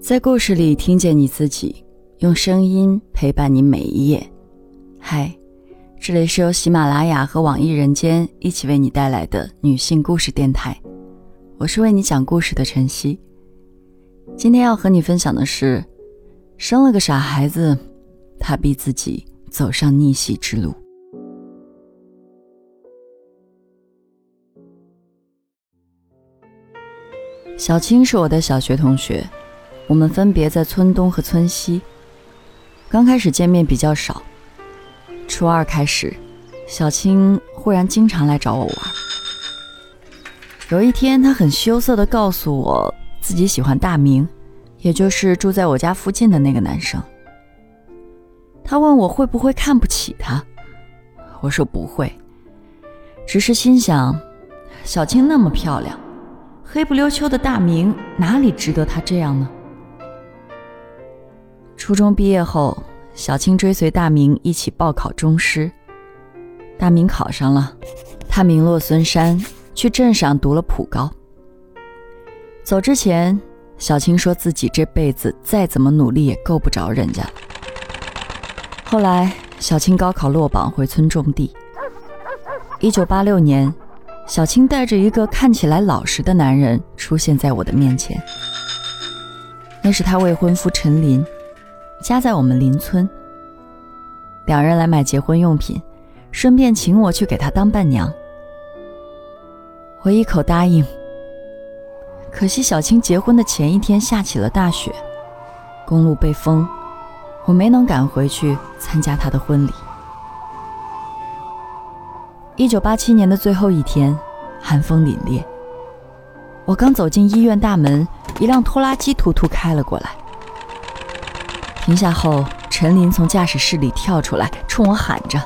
在故事里听见你自己，用声音陪伴你每一页。嗨，这里是由喜马拉雅和网易人间一起为你带来的女性故事电台，我是为你讲故事的晨曦。今天要和你分享的是，生了个傻孩子，他逼自己走上逆袭之路。小青是我的小学同学。我们分别在村东和村西。刚开始见面比较少，初二开始，小青忽然经常来找我玩。有一天，她很羞涩地告诉我自己喜欢大明，也就是住在我家附近的那个男生。他问我会不会看不起他，我说不会，只是心想，小青那么漂亮，黑不溜秋的大明哪里值得他这样呢？初中毕业后，小青追随大明一起报考中师。大明考上了，他名落孙山，去镇上读了普高。走之前，小青说自己这辈子再怎么努力也够不着人家。后来，小青高考落榜，回村种地。一九八六年，小青带着一个看起来老实的男人出现在我的面前，那是她未婚夫陈林。家在我们邻村，两人来买结婚用品，顺便请我去给他当伴娘。我一口答应。可惜小青结婚的前一天下起了大雪，公路被封，我没能赶回去参加她的婚礼。一九八七年的最后一天，寒风凛冽，我刚走进医院大门，一辆拖拉机突突开了过来。停下后，陈林从驾驶室里跳出来，冲我喊着：“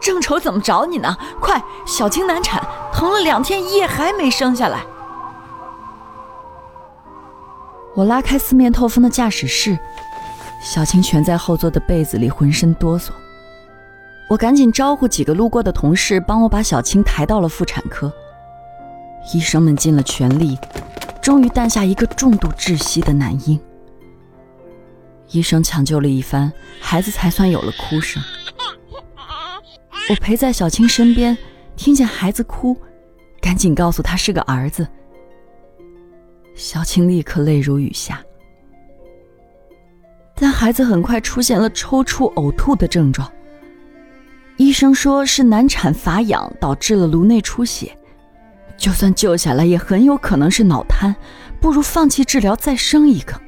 正愁怎么找你呢？快，小青难产，疼了两天一夜还没生下来。”我拉开四面透风的驾驶室，小青蜷在后座的被子里，浑身哆嗦。我赶紧招呼几个路过的同事，帮我把小青抬到了妇产科。医生们尽了全力，终于诞下一个重度窒息的男婴。医生抢救了一番，孩子才算有了哭声。我陪在小青身边，听见孩子哭，赶紧告诉他是个儿子。小青立刻泪如雨下，但孩子很快出现了抽搐、呕吐的症状。医生说是难产乏氧导致了颅内出血，就算救下来，也很有可能是脑瘫，不如放弃治疗，再生一个。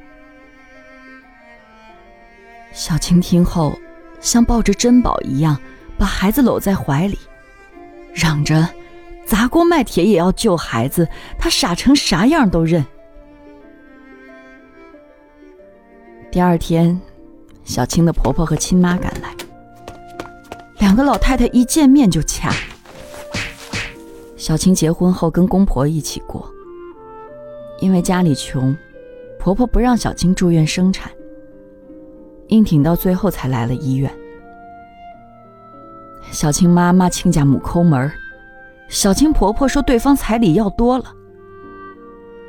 小青听后，像抱着珍宝一样，把孩子搂在怀里，嚷着：“砸锅卖铁也要救孩子！”她傻成啥样都认。第二天，小青的婆婆和亲妈赶来，两个老太太一见面就掐。小青结婚后跟公婆一起过，因为家里穷，婆婆不让小青住院生产。硬挺到最后才来了医院。小青妈骂亲家母抠门小青婆婆说对方彩礼要多了。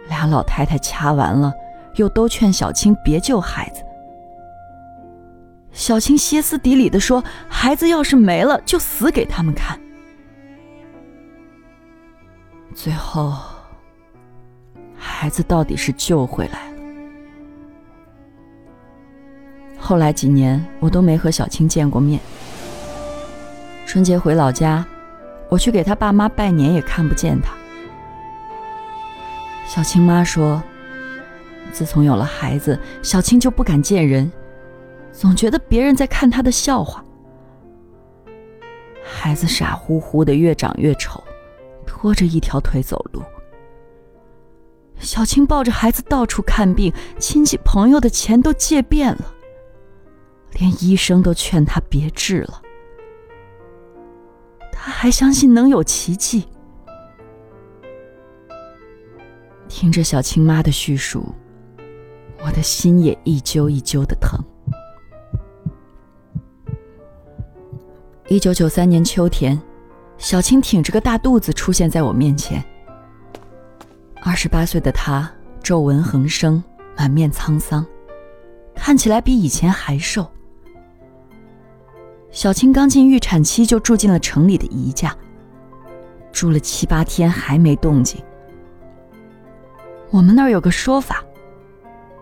俩老太太掐完了，又都劝小青别救孩子。小青歇斯底里的说：“孩子要是没了，就死给他们看。”最后，孩子到底是救回来。后来几年，我都没和小青见过面。春节回老家，我去给他爸妈拜年，也看不见他。小青妈说，自从有了孩子，小青就不敢见人，总觉得别人在看她的笑话。孩子傻乎乎的，越长越丑，拖着一条腿走路。小青抱着孩子到处看病，亲戚朋友的钱都借遍了。连医生都劝他别治了，他还相信能有奇迹。听着小青妈的叙述，我的心也一揪一揪的疼。一九九三年秋天，小青挺着个大肚子出现在我面前。二十八岁的她，皱纹横生，满面沧桑，看起来比以前还瘦。小青刚进预产期就住进了城里的姨家，住了七八天还没动静。我们那儿有个说法，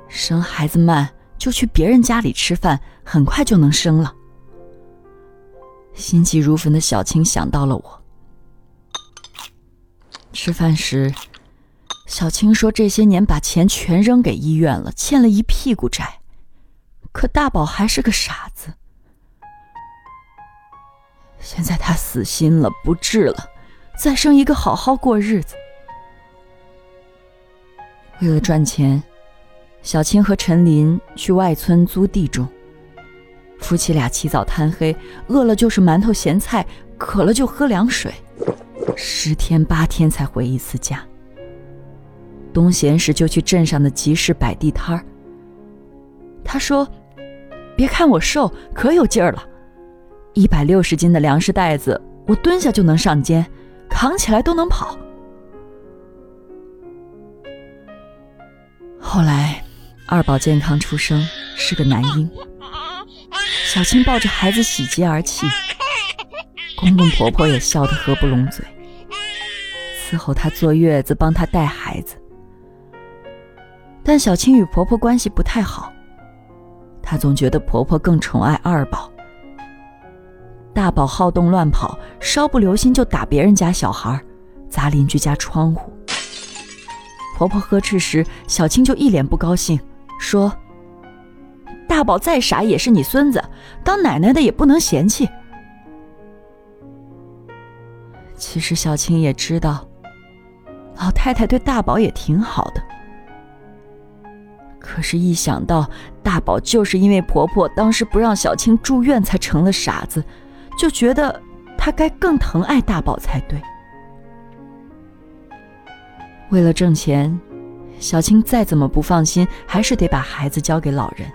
生孩子慢就去别人家里吃饭，很快就能生了。心急如焚的小青想到了我。吃饭时，小青说这些年把钱全扔给医院了，欠了一屁股债，可大宝还是个傻子。现在他死心了，不治了，再生一个好好过日子。为了赚钱，小青和陈林去外村租地种。夫妻俩起早贪黑，饿了就是馒头咸菜，渴了就喝凉水，十天八天才回一次家。东闲时就去镇上的集市摆地摊儿。他说：“别看我瘦，可有劲儿了。”一百六十斤的粮食袋子，我蹲下就能上肩，扛起来都能跑。后来，二宝健康出生，是个男婴。小青抱着孩子喜极而泣，公公婆婆也笑得合不拢嘴，伺候她坐月子，帮她带孩子。但小青与婆婆关系不太好，她总觉得婆婆更宠爱二宝。大宝好动乱跑，稍不留心就打别人家小孩，砸邻居家窗户。婆婆呵斥时，小青就一脸不高兴，说：“大宝再傻也是你孙子，当奶奶的也不能嫌弃。”其实小青也知道，老太太对大宝也挺好的。可是，一想到大宝就是因为婆婆当时不让小青住院才成了傻子。就觉得他该更疼爱大宝才对。为了挣钱，小青再怎么不放心，还是得把孩子交给老人。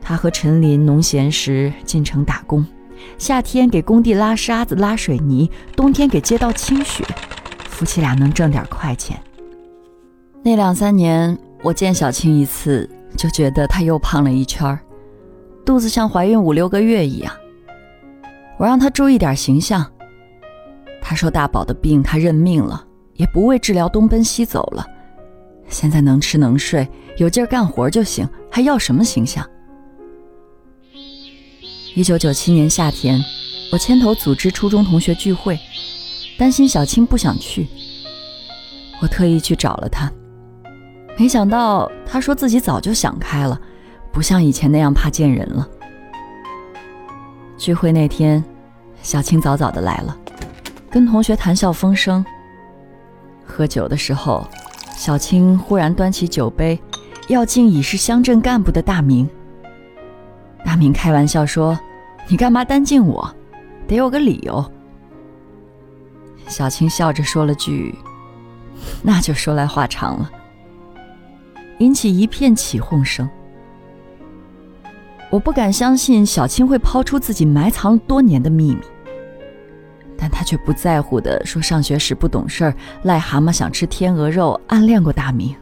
他和陈林农闲时进城打工，夏天给工地拉沙子、拉水泥，冬天给街道清雪，夫妻俩能挣点快钱。那两三年，我见小青一次，就觉得她又胖了一圈儿。肚子像怀孕五六个月一样，我让他注意点形象。他说大宝的病他认命了，也不为治疗东奔西走了，现在能吃能睡，有劲儿干活就行，还要什么形象？一九九七年夏天，我牵头组织初中同学聚会，担心小青不想去，我特意去找了他，没想到他说自己早就想开了。不像以前那样怕见人了。聚会那天，小青早早的来了，跟同学谈笑风生。喝酒的时候，小青忽然端起酒杯，要敬已是乡镇干部的大明。大明开玩笑说：“你干嘛单敬我？得有个理由。”小青笑着说了句：“那就说来话长了。”引起一片起哄声。我不敢相信小青会抛出自己埋藏多年的秘密，但他却不在乎的说：“上学时不懂事儿，癞蛤蟆想吃天鹅肉，暗恋过大明。”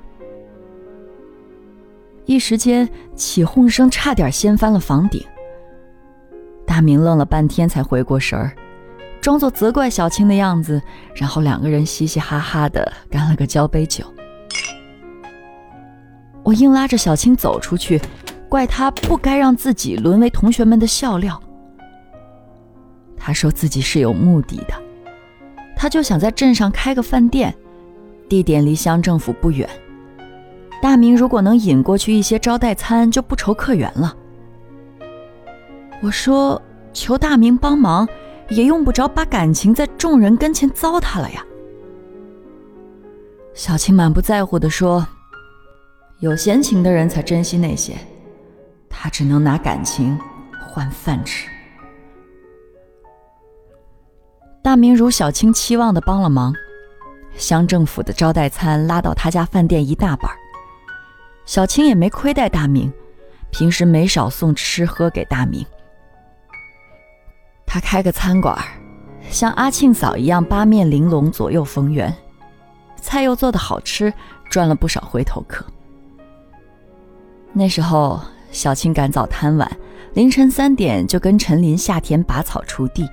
一时间起哄声差点掀翻了房顶。大明愣了半天才回过神儿，装作责怪小青的样子，然后两个人嘻嘻哈哈的干了个交杯酒。我硬拉着小青走出去。怪他不该让自己沦为同学们的笑料。他说自己是有目的的，他就想在镇上开个饭店，地点离乡政府不远。大明如果能引过去一些招待餐，就不愁客源了。我说求大明帮忙，也用不着把感情在众人跟前糟蹋了呀。小青满不在乎地说：“有闲情的人才珍惜那些。”他只能拿感情换饭吃。大明如小青期望的帮了忙，乡政府的招待餐拉到他家饭店一大半小青也没亏待大明，平时没少送吃喝给大明。他开个餐馆，像阿庆嫂一样八面玲珑，左右逢源，菜又做的好吃，赚了不少回头客。那时候，小青赶早贪晚，凌晨三点就跟陈林下田拔草锄地，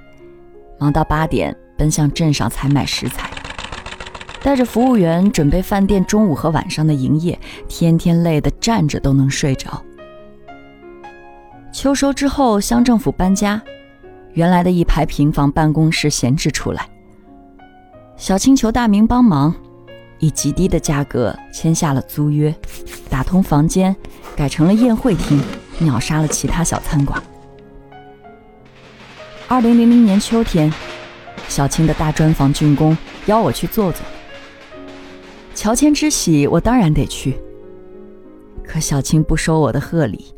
忙到八点奔向镇上采买食材，带着服务员准备饭店中午和晚上的营业，天天累得站着都能睡着。秋收之后，乡政府搬家，原来的一排平房办公室闲置出来，小青求大明帮忙。以极低的价格签下了租约，打通房间，改成了宴会厅，秒杀了其他小餐馆。二零零零年秋天，小青的大砖房竣工，邀我去坐坐。乔迁之喜，我当然得去。可小青不收我的贺礼，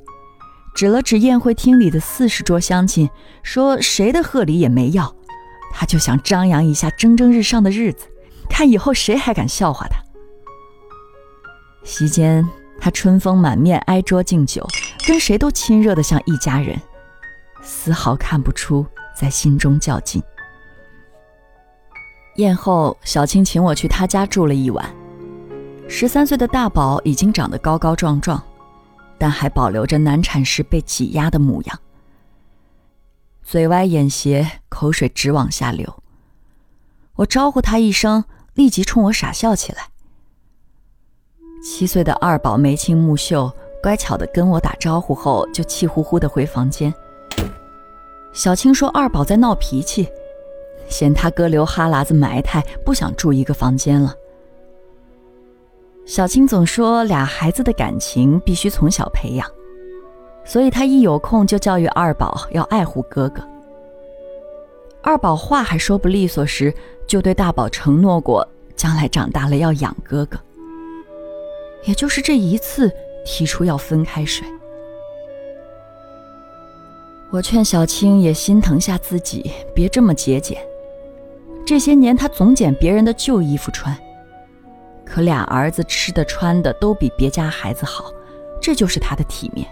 指了指宴会厅里的四十桌乡亲，说谁的贺礼也没要，他就想张扬一下蒸蒸日上的日子。看以后谁还敢笑话他？席间，他春风满面，挨桌敬酒，跟谁都亲热的像一家人，丝毫看不出在心中较劲。宴后，小青请我去她家住了一晚。十三岁的大宝已经长得高高壮壮，但还保留着难产时被挤压的模样，嘴歪眼斜，口水直往下流。我招呼他一声。立即冲我傻笑起来。七岁的二宝眉清目秀，乖巧的跟我打招呼后，就气呼呼的回房间。小青说二宝在闹脾气，嫌他哥流哈喇子埋汰，不想住一个房间了。小青总说俩孩子的感情必须从小培养，所以他一有空就教育二宝要爱护哥哥。二宝话还说不利索时，就对大宝承诺过，将来长大了要养哥哥。也就是这一次，提出要分开睡。我劝小青也心疼下自己，别这么节俭。这些年，她总捡别人的旧衣服穿，可俩儿子吃的穿的都比别家孩子好，这就是她的体面。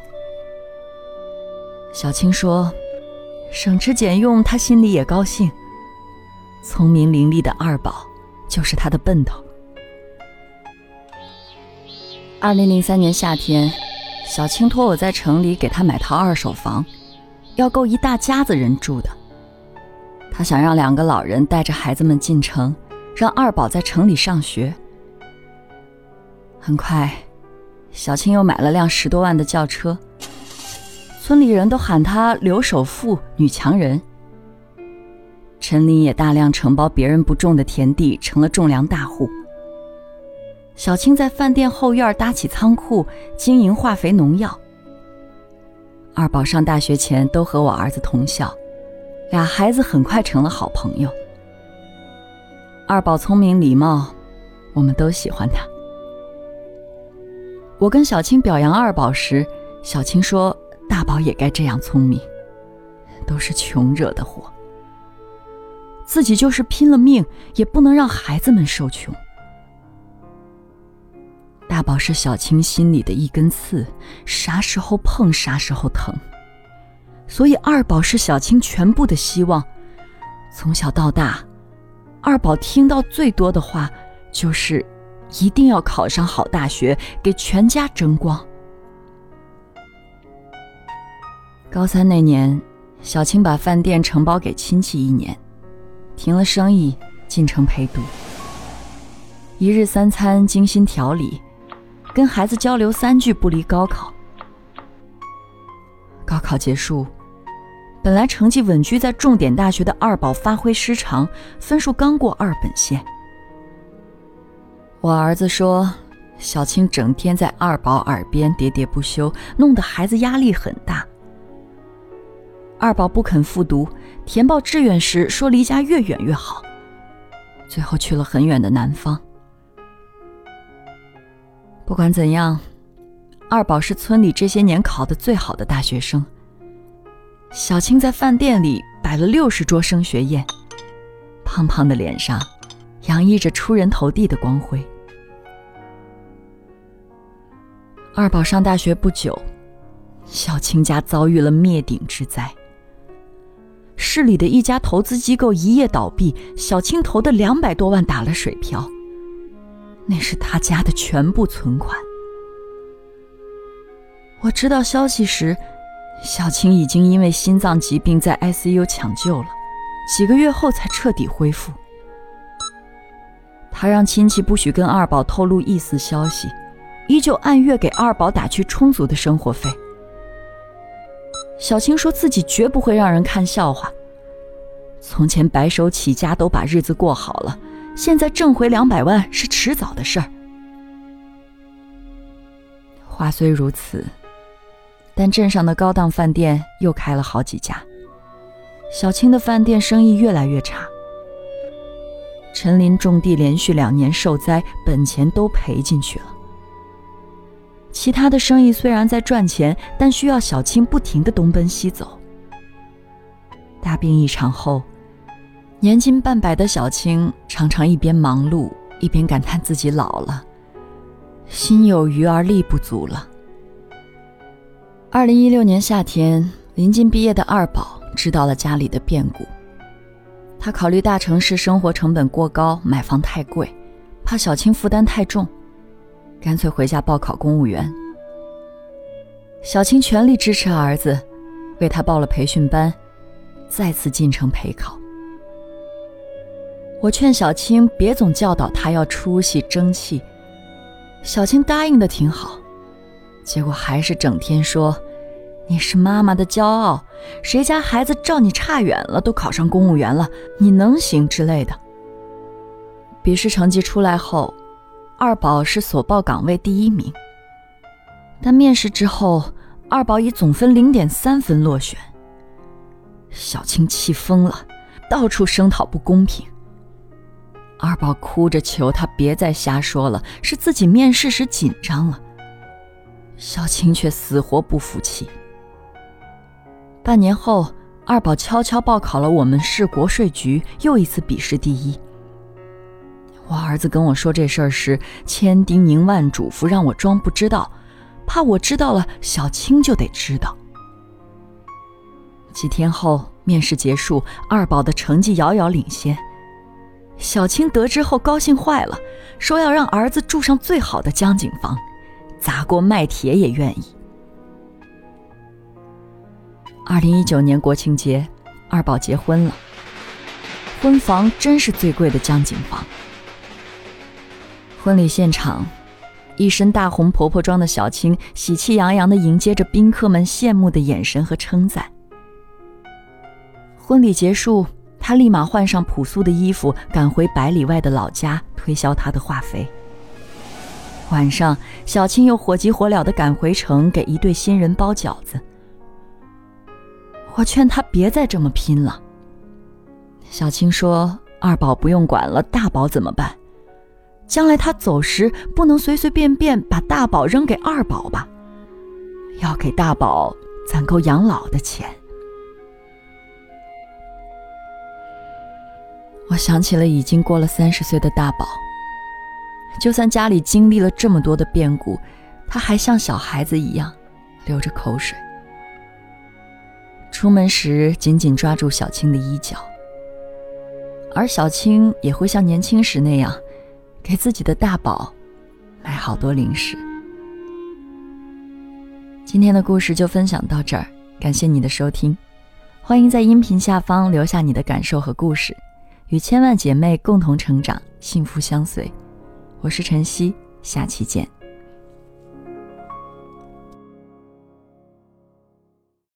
小青说。省吃俭用，她心里也高兴。聪明伶俐的二宝，就是她的奔头。二零零三年夏天，小青托我在城里给她买套二手房，要够一大家子人住的。他想让两个老人带着孩子们进城，让二宝在城里上学。很快，小青又买了辆十多万的轿车。村里人都喊他“刘首富”“女强人”。陈林也大量承包别人不种的田地，成了种粮大户。小青在饭店后院搭起仓库，经营化肥农药。二宝上大学前都和我儿子同校，俩孩子很快成了好朋友。二宝聪明礼貌，我们都喜欢他。我跟小青表扬二宝时，小青说。大宝也该这样聪明，都是穷惹的祸。自己就是拼了命，也不能让孩子们受穷。大宝是小青心里的一根刺，啥时候碰啥时候疼。所以二宝是小青全部的希望。从小到大，二宝听到最多的话就是，一定要考上好大学，给全家争光。高三那年，小青把饭店承包给亲戚一年，停了生意，进城陪读。一日三餐精心调理，跟孩子交流三句不离高考。高考结束，本来成绩稳居在重点大学的二宝发挥失常，分数刚过二本线。我儿子说，小青整天在二宝耳边喋喋不休，弄得孩子压力很大。二宝不肯复读，填报志愿时说离家越远越好，最后去了很远的南方。不管怎样，二宝是村里这些年考的最好的大学生。小青在饭店里摆了六十桌升学宴，胖胖的脸上洋溢着出人头地的光辉。二宝上大学不久，小青家遭遇了灭顶之灾。市里的一家投资机构一夜倒闭，小青投的两百多万打了水漂。那是他家的全部存款。我知道消息时，小青已经因为心脏疾病在 ICU 抢救了，几个月后才彻底恢复。他让亲戚不许跟二宝透露一丝消息，依旧按月给二宝打去充足的生活费。小青说自己绝不会让人看笑话。从前白手起家都把日子过好了，现在挣回两百万是迟早的事儿。话虽如此，但镇上的高档饭店又开了好几家，小青的饭店生意越来越差。陈林种地连续两年受灾，本钱都赔进去了。其他的生意虽然在赚钱，但需要小青不停的东奔西走。大病一场后，年近半百的小青常常一边忙碌，一边感叹自己老了，心有余而力不足了。二零一六年夏天，临近毕业的二宝知道了家里的变故，他考虑大城市生活成本过高，买房太贵，怕小青负担太重。干脆回家报考公务员。小青全力支持儿子，为他报了培训班，再次进城陪考。我劝小青别总教导他要出息争气，小青答应的挺好，结果还是整天说：“你是妈妈的骄傲，谁家孩子照你差远了，都考上公务员了，你能行之类的。”笔试成绩出来后。二宝是所报岗位第一名，但面试之后，二宝以总分零点三分落选。小青气疯了，到处声讨不公平。二宝哭着求他别再瞎说了，是自己面试时紧张了。小青却死活不服气。半年后，二宝悄悄报考了我们市国税局，又一次笔试第一。我儿子跟我说这事儿时，千叮咛万嘱咐，让我装不知道，怕我知道了，小青就得知道。几天后，面试结束，二宝的成绩遥遥领先。小青得知后高兴坏了，说要让儿子住上最好的江景房，砸锅卖铁也愿意。二零一九年国庆节，二宝结婚了，婚房真是最贵的江景房。婚礼现场，一身大红婆婆装的小青喜气洋洋地迎接着宾客们羡慕的眼神和称赞。婚礼结束，他立马换上朴素的衣服，赶回百里外的老家推销他的化肥。晚上，小青又火急火燎地赶回城，给一对新人包饺子。我劝他别再这么拼了。小青说：“二宝不用管了，大宝怎么办？”将来他走时，不能随随便便把大宝扔给二宝吧？要给大宝攒够养老的钱。我想起了已经过了三十岁的大宝，就算家里经历了这么多的变故，他还像小孩子一样流着口水。出门时紧紧抓住小青的衣角，而小青也会像年轻时那样。给自己的大宝买好多零食。今天的故事就分享到这儿，感谢你的收听，欢迎在音频下方留下你的感受和故事，与千万姐妹共同成长，幸福相随。我是晨曦，下期见。